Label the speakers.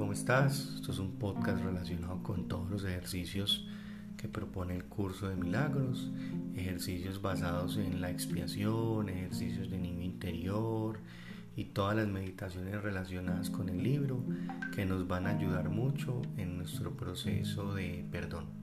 Speaker 1: ¿cómo estás? Esto es un podcast relacionado con todos los ejercicios que propone el curso de milagros, ejercicios basados en la expiación, ejercicios de niño interior y todas las meditaciones relacionadas con el libro que nos van a ayudar mucho en nuestro proceso de perdón.